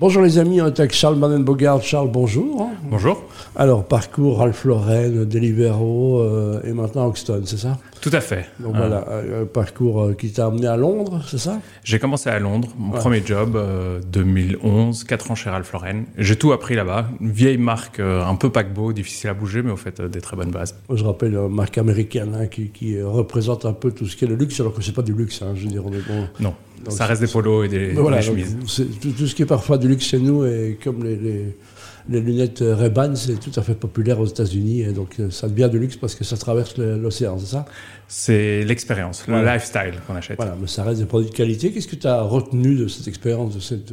Bonjour les amis, on est avec Charles Mannen-Bogard. Charles, bonjour. Bonjour. Alors, parcours Ralph Lauren, Deliveroo euh, et maintenant Hoxton, c'est ça? Tout à fait. Donc voilà, un parcours euh, qui t'a amené à Londres, c'est ça? J'ai commencé à Londres, mon premier job, 2011, 4 ans chez Ralph Lauren. J'ai tout appris là-bas. Une vieille marque euh, un peu paquebot, difficile à bouger, mais au fait des très bonnes bases. Je rappelle une marque américaine hein, qui, représente un peu tout ce qui est le luxe, alors que c'est pas du luxe, hein, je veux dire. On est bon. Non ça reste des polos et des, chemises. Tout, ce qui est parfois du luxe chez nous, et comme les, les, lunettes Ray-Ban, c'est tout à fait populaire aux États-Unis. Et donc euh, ça devient du luxe parce que ça traverse l'océan, c'est ça? C'est l'expérience, le lifestyle qu'on achète. Voilà, mais ça reste des produits de qualité. Qu'est-ce que tu as retenu de cette expérience, de cette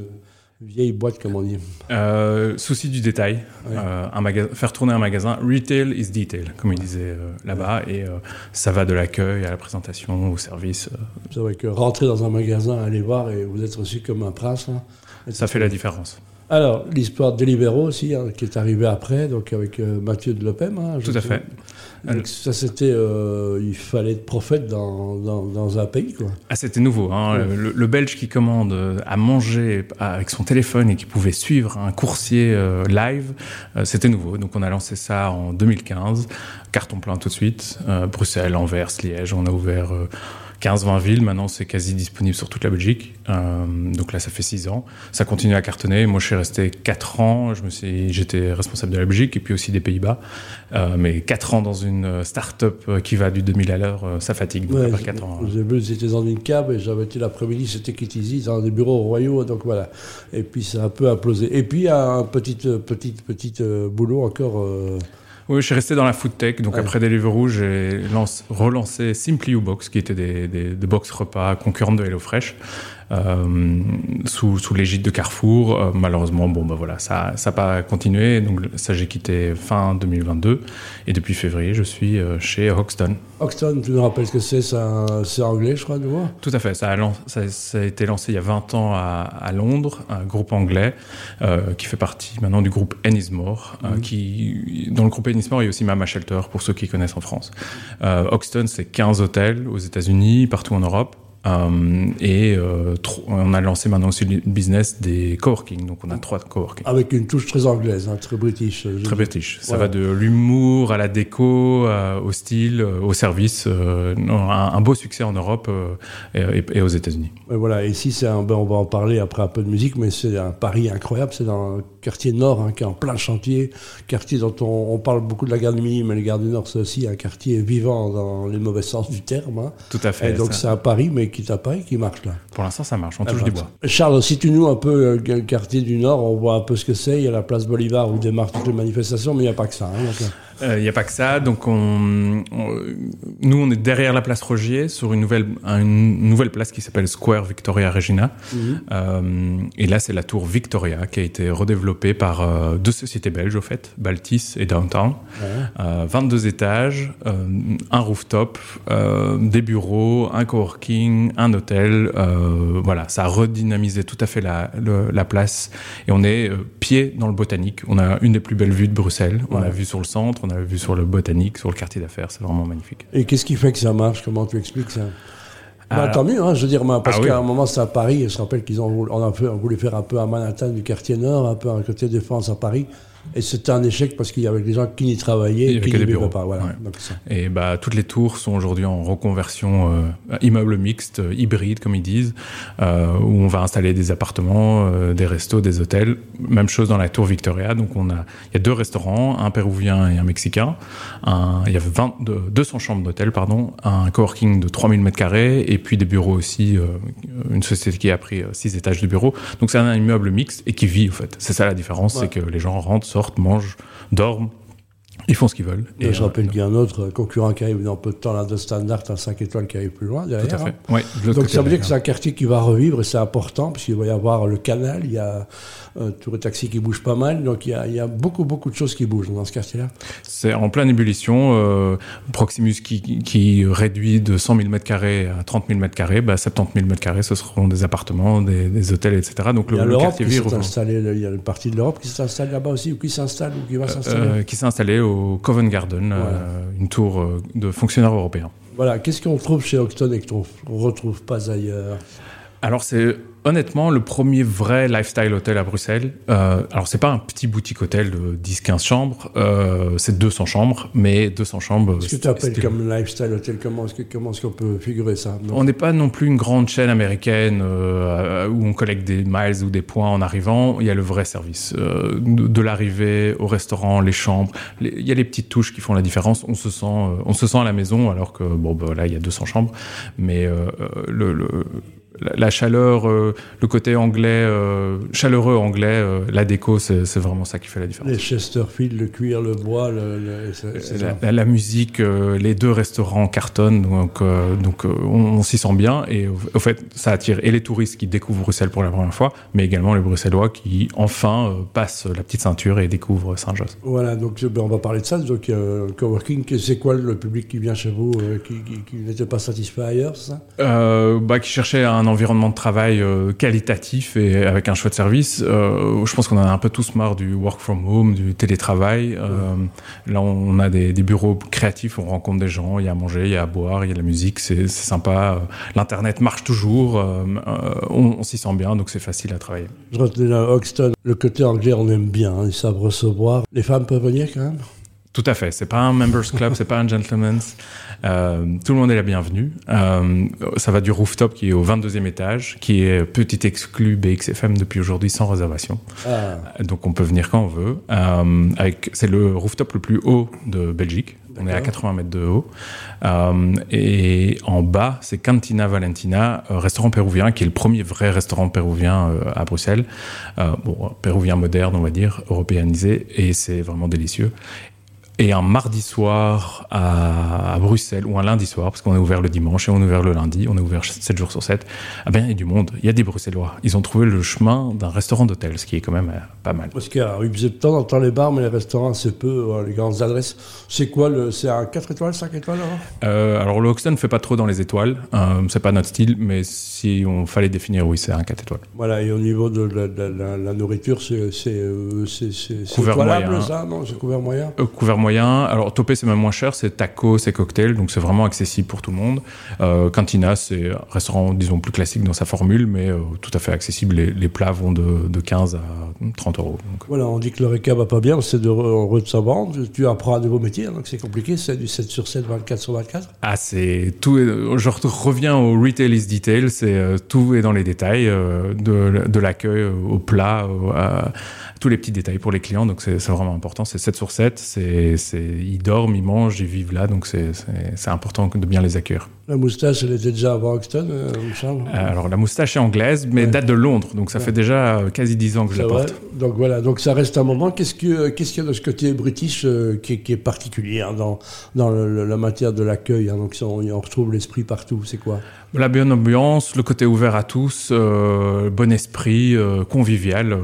Vieille boîte, comme on dit? Euh, souci du détail. Euh, un faire tourner un magasin. Retail is detail, comme il disait euh, là-bas. Et ça va de l'accueil à la présentation, au service. C'est vrai que rentrer dans un magasin, aller voir et vous êtes reçu comme un prince. Hein, ça fait la différence. Alors, l'histoire de Deliveroo aussi, hein, qui est arrivée après, donc avec euh, Mathieu de Lopem. Hein, Tout à fait. Donc, ça, c'était. Euh, il fallait être prophète dans, dans, un pays, quoi. Ah, c'était nouveau. Hein, le, Belge qui commande euh, à manger avec son téléphone et qui pouvait suivre un coursier live, c'était nouveau. Donc, on a lancé ça en 2015. Carton plein tout de suite. Bruxelles, Anvers, Liège. On a ouvert 15-20 villes. Maintenant, c'est quasi disponible sur toute la Belgique. Euh, donc là, ça fait 6 ans. Ça continue à cartonner. Moi, je suis resté 4 ans. Je me suis, j'étais responsable de la Belgique et puis aussi des Pays-Bas. Euh, mais 4 ans dans une start-up qui va du 2000 à l'heure, euh, ça fatigue. Donc, ouais, 4 ans. J'étais dans une cab et j'avais été l'après-midi, c'était Kitty dans des bureaux royaux. Donc voilà. Et puis, ça a un peu implosé. Et puis, un petit, petit, petit boulot encore. Oui, je suis resté dans la food tech. Donc après Deliveroo, j'ai relancé Simply You Box, qui était des, des, des box repas concurrents de HelloFresh. Euh, sous, sous l'égide de Carrefour. Euh, malheureusement, bon, bah voilà, ça n'a pas continué. Donc ça, j'ai quitté fin 2022. Et depuis février, je suis euh, chez Hoxton. Hoxton, tu nous rappelles ce que c'est? C'est anglais, je crois, de voir Tout à fait. Ça a, ça, a, été lancé il y a 20 ans à, à Londres, un groupe anglais qui fait partie maintenant du groupe Ennismore, mhm. qui, dans le groupe Ennismore, il y a aussi Mama Shelter, pour ceux qui connaissent en France. Hoxton, c'est 15 hôtels aux États-Unis, partout en Europe. Euh, et euh, on a lancé maintenant aussi le business des coworking. Donc on a trois coworking. Avec une touche très anglaise, hein, très british. Très british. Ça va de l'humour à la déco, au style, au service. Euh, un, beau succès en Europe et, aux États-Unis. Voilà, ici, c'est ben, on va en parler après un peu de musique, mais c'est un pari incroyable. C'est dans quartier nord, hein, qui est en plein chantier. Quartier dont on, parle beaucoup de la gare du Midi, mais la gare du Nord, c'est aussi un quartier vivant dans les mauvais sens du terme. Hein. Tout à fait. Et donc c'est un pari, mais qui t'apparaît qui marche là. Pour l'instant, ça marche, on touche du bois. Charles, si tu nous un peu euh, le quartier du Nord, on voit un peu ce que c'est. Il y a la place Bolivar où démarrent toutes les manifestations, mais il n'y a pas que ça. Hein, euh. Il n'y euh, a pas que ça. Donc, on, nous, on est derrière la place Rogier, sur une nouvelle, une nouvelle place qui s'appelle Square Victoria Regina. Mhm. Euh, et là, c'est la tour Victoria qui a été redéveloppée par euh, deux sociétés belges, au fait, Baltis et Downtown. 22 étages, un rooftop, des bureaux, un coworking, un hôtel. voilà, ça a redynamisé tout à fait la, la place. Et on est pied dans le botanique. On a une des plus belles vues de Bruxelles. On a vu sur le centre on a vu sur le botanique, sur le quartier d'affaires. C'est vraiment magnifique. Et qu'est-ce qui fait que ça marche? Comment tu expliques ça? Bah, tant mieux, hein, je veux dire, parce ah qu'à un moment, c'est à Paris, je rappelle qu'ils ont, on a, voulu faire un peu à Manhattan du quartier nord, un peu à côté de France à Paris. Et c'était un échec parce qu'il y avait des gens qui n'y travaillaient et qui n'y vivaient pas. Voilà. et bah, toutes les tours sont aujourd'hui en reconversion euh, immeuble mixte, euh, hybride comme ils disent, euh, où on va installer des appartements, euh, des restos, des hôtels. Même chose dans la tour Victoria. Donc on a, il y a deux restaurants, un péruvien et un mexicain. Un, il y a 20, 200 chambres d'hôtel, pardon, un coworking de 3000 mètres carrés et puis des bureaux aussi. Une société qui a pris 6 étages de bureaux. Donc c'est un immeuble mixte et qui vit en fait. C'est ça la différence, c'est que les gens rentrent sortent, mangent, dorment. Ils font ce qu'ils veulent. Et je rappelle qu'il y a un autre concurrent qui arrive dans peu de temps, là, de Standard, un 5 étoiles qui arrive plus loin derrière. Tout à fait. Hein. Donc ça veut dire que c'est un quartier qui va revivre et c'est important, puisqu'il va y avoir le canal, il y a un tour de taxi qui bouge pas mal, donc il y, a, il y, a, beaucoup, beaucoup de choses qui bougent dans ce quartier-là. C'est en pleine ébullition. Euh, Proximus qui, qui, réduit de 100 000 m2 à 30 000 m2, bah 70 000 m2, ce seront des appartements, des, des hôtels, etc. Donc il y a le. Il y a une partie de l'Europe qui s'installe là-bas aussi, ou qui s'installe, ou qui va euh, s'installer? euh, Qui s'est installé au Covent Garden, euh, une tour euh, de fonctionnaires européens. Voilà, qu'est-ce qu'on trouve chez Octon et qu'on ne retrouve pas ailleurs? Alors c'est honnêtement, le premier vrai lifestyle hôtel à Bruxelles, euh, alors c'est pas un petit boutique hôtel de 10-15 chambres, euh, c'est 200 chambres, mais 200 chambres. Ce que tu appelles comme lifestyle hôtel, comment est-ce qu'on peut figurer ça? On n'est pas non plus une grande chaîne américaine euh, où on collecte des miles ou des points en arrivant. Il y a le vrai service. Euh, de, l'arrivée au restaurant, les chambres, il y a les petites touches qui font la différence. On se sent, euh, on se sent à la maison alors que, bon, bah, là, il y a 200 chambres, mais le, le la chaleur, euh, le côté anglais, euh, chaleureux anglais, euh, la déco, c'est vraiment ça qui fait la différence. Les Chesterfield, le cuir, le bois, le, la, la, musique, les deux restaurants cartonnent, donc, donc on, s'y sent bien. Et au, fait, ça attire et les touristes qui découvrent Bruxelles pour la première fois, mais également les Bruxellois qui enfin passent la petite ceinture et découvrent Saint-Josse. Voilà, donc ben, on va parler de ça. Donc, coworking, c'est quoi le public qui vient chez vous, qui, qui, n'était pas satisfait ailleurs, ça? Bah, Qui cherchait un environnement de travail euh, qualitatif et avec un choix de service. Euh, je pense qu'on en a un peu tous marre du work from home, du télétravail. Euh, là, on a des, bureaux créatifs, on rencontre des gens, il y a à manger, il y a à boire, il y a la musique, c'est sympa. L'internet marche toujours, on, s'y sent bien, donc c'est facile à travailler. Je retenais là, Hoxton, le côté anglais, on aime bien, hein, ils savent recevoir. Les femmes peuvent venir quand même? Tout à fait. C'est pas un members club, c'est pas un gentleman's. Euh, tout le monde est la bienvenue. Euh, ça va du rooftop qui est au 22e étage, qui est petit exclu BXFM depuis aujourd'hui sans réservation. Ah. Donc on peut venir quand on veut. Euh, avec, c'est le rooftop le plus haut de Belgique. On est à 80 mètres de haut. Euh, et en bas, c'est Cantina Valentina, restaurant péruvien, qui est le premier vrai restaurant péruvien euh, à Bruxelles. Euh, bon, péruvien moderne, on va dire, européanisé, et c'est vraiment délicieux et un mardi soir à, Bruxelles ou un lundi soir, parce qu'on est ouvert le dimanche et on est ouvert le lundi, on est ouvert 7 jours sur 7, ah ben, il y a du monde, il y a des Bruxellois. Ils ont trouvé le chemin d'un restaurant d'hôtel, ce qui est quand même euh, pas mal. Parce qu'à Rue temps dans les bars, mais les restaurants, c'est peu, euh, les grandes adresses. C'est quoi le, C'est un 4 étoiles, 5 étoiles euh, Alors le Hoxton ne fait pas trop dans les étoiles, euh, c'est pas notre style, mais si on fallait définir, oui, c'est un 4 étoiles. Voilà, et au niveau de la, nourriture, c'est couvert moyen. ça? Non, c'est couvert moyen? Couvert moyen. Alors, Topé, c'est même moins cher, c'est tacos, c'est cocktails, donc c'est vraiment accessible pour tout le monde. Euh, Cantina, c'est un restaurant, disons, plus classique dans sa formule, mais euh, tout à fait accessible. Les, plats vont de, de, 15 à 30 euros. Voilà, on dit que le RECA va pas bien, c'est de, de savoir. Tu apprends un nouveau métier, donc c'est compliqué, c'est du 7 sur 7, 24 sur 24 Ah, c'est tout. Je reviens au retail is detail, c'est euh, tout est dans les détails, de, de l'accueil au plat, à tous les petits détails pour les clients, donc c'est vraiment important. C'est 7 sur 7, c'est, ils dorment, ils mangent, ils vivent là, donc c'est important de bien les accueillir. La moustache, elle était déjà avant Hoxton, euh, Charles euh, Alors la moustache est anglaise, mais date de Londres, donc ça fait déjà euh, quasi 10 ans que je la porte. Donc voilà, donc ça reste un moment. Qu'est-ce qu'il qu'est-ce qu'il y a de ce côté british qui, est particulier hein, dans, dans la matière de l'accueil hein, Donc on, on retrouve l'esprit partout, c'est quoi? La bonne ambiance, le côté ouvert à tous, euh, bon esprit, euh, convivial.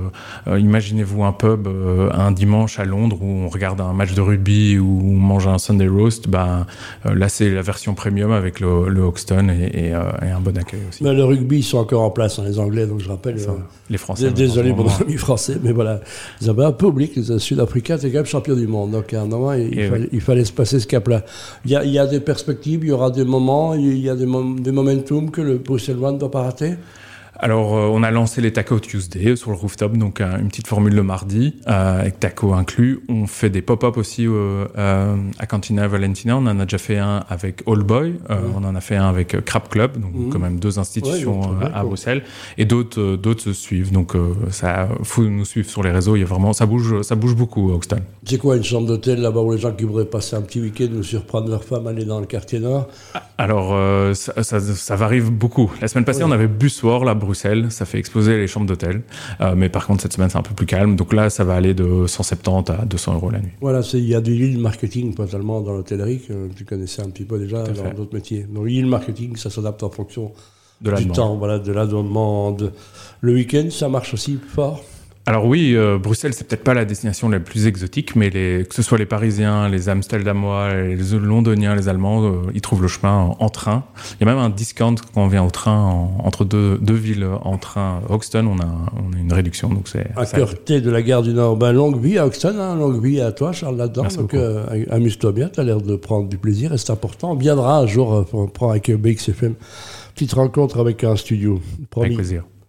Euh, imaginez-vous un pub un dimanche à Londres où on regarde un match de rugby ou on mange un Sunday roast. Ben, là, c'est la version premium avec le, le Hoxton et, un bon accueil aussi. Mais le rugby, ils sont encore en place, hein, les Anglais, donc je rappelle. les Français. Désolé pour nos amis français, mais voilà. Ils avaient un peu oublié que les Sud-Africains étaient quand même champions du monde. Donc à un moment, il, fallait, il fallait, se passer ce cap-là. Il y, a, il y, a, des perspectives, il y aura des moments, il y a des, des moments que le Bruxellois ne doit pas rater? Alors, euh, on a lancé les Taco Tuesday sur le rooftop, donc une petite formule le mardi, euh, avec taco inclus. On fait des pop-up aussi euh, à Cantina Valentina. On en a déjà fait un avec All Boy. On en a fait un avec Crab Club, donc mmh. quand même deux institutions à Bruxelles. Et d'autres, d'autres se suivent. Donc, ça faut nous suivre sur les réseaux. Il y a vraiment, ça bouge, ça bouge beaucoup à Hoxton. C'est quoi une chambre d'hôtel là-bas où les gens qui voudraient passer un petit week-end ou surprendre leur femme aller dans le quartier nord? Alors, ça, ça, varie beaucoup. La semaine passée, on avait Bussoir, là, Bruxelles, ça fait exploser les chambres d'hôtel. Euh, mais par contre, cette semaine, c'est un peu plus calme. Donc là, ça va aller de 170 à 200 euros la nuit. Voilà, il y a du yield marketing totalement dans l'hôtellerie que tu connaissais un petit peu déjà dans d'autres métiers. Donc yield marketing, ça s'adapte en fonction de du temps, voilà, de la demande. Le week-end, ça marche aussi fort alors oui, euh, Bruxelles, c'est peut-être pas la destination la plus exotique, mais les, que ce soit les Parisiens, les Amsterdamois, les Londoniens, les Allemands, euh, ils trouvent le chemin en, train. Il y a même un discount quand on vient au train entre deux, deux villes en train. Hoxton, on a, on a une réduction, donc c'est. À cœur de la gare du Nord, ben, longue vie à Hoxton, hein, longue vie à toi, Charles là-dedans. Donc euh, amuse-toi bien, tu as l'air de prendre du plaisir, et c'est important. On viendra un jour pour prendre avec BXFM petite rencontre avec un studio. Avec plaisir.